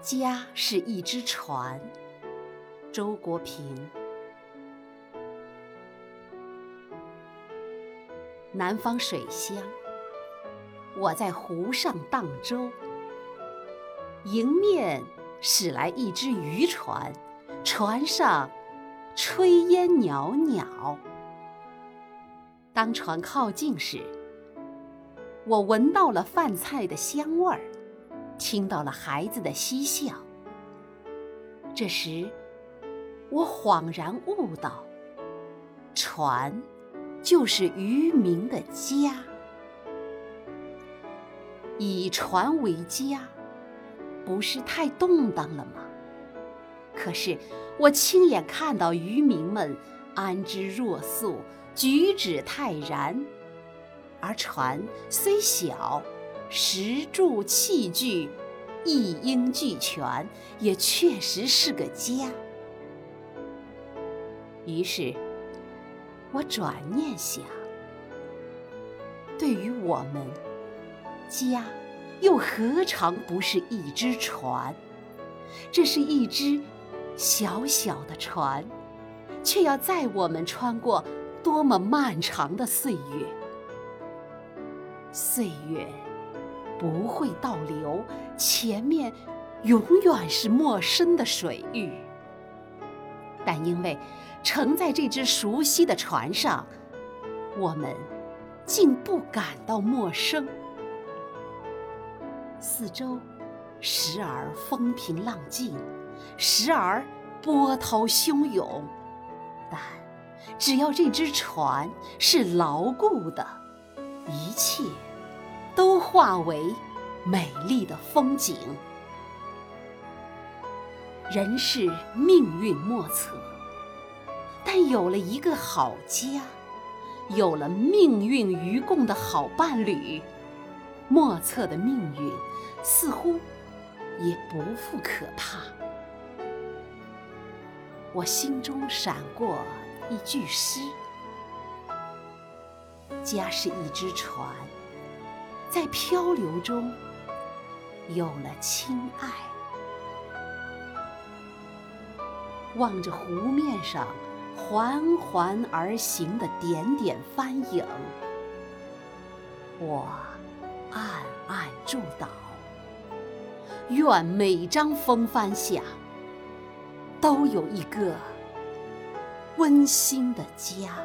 家是一只船。周国平。南方水乡，我在湖上荡舟，迎面驶来一只渔船，船上炊烟袅袅。当船靠近时，我闻到了饭菜的香味儿，听到了孩子的嬉笑。这时，我恍然悟到，船就是渔民的家。以船为家，不是太动荡了吗？可是我亲眼看到渔民们安之若素。举止泰然，而船虽小，食住器具一应俱全，也确实是个家。于是，我转念想：对于我们，家又何尝不是一只船？这是一只小小的船，却要载我们穿过。多么漫长的岁月！岁月不会倒流，前面永远是陌生的水域。但因为乘在这只熟悉的船上，我们竟不感到陌生。四周时而风平浪静，时而波涛汹涌，但……只要这只船是牢固的，一切都化为美丽的风景。人是命运莫测，但有了一个好家，有了命运与共的好伴侣，莫测的命运似乎也不复可怕。我心中闪过。一句诗：家是一只船，在漂流中有了亲爱。望着湖面上缓缓而行的点点帆影，我暗暗祝祷：愿每张风帆下都有一个。温馨的家。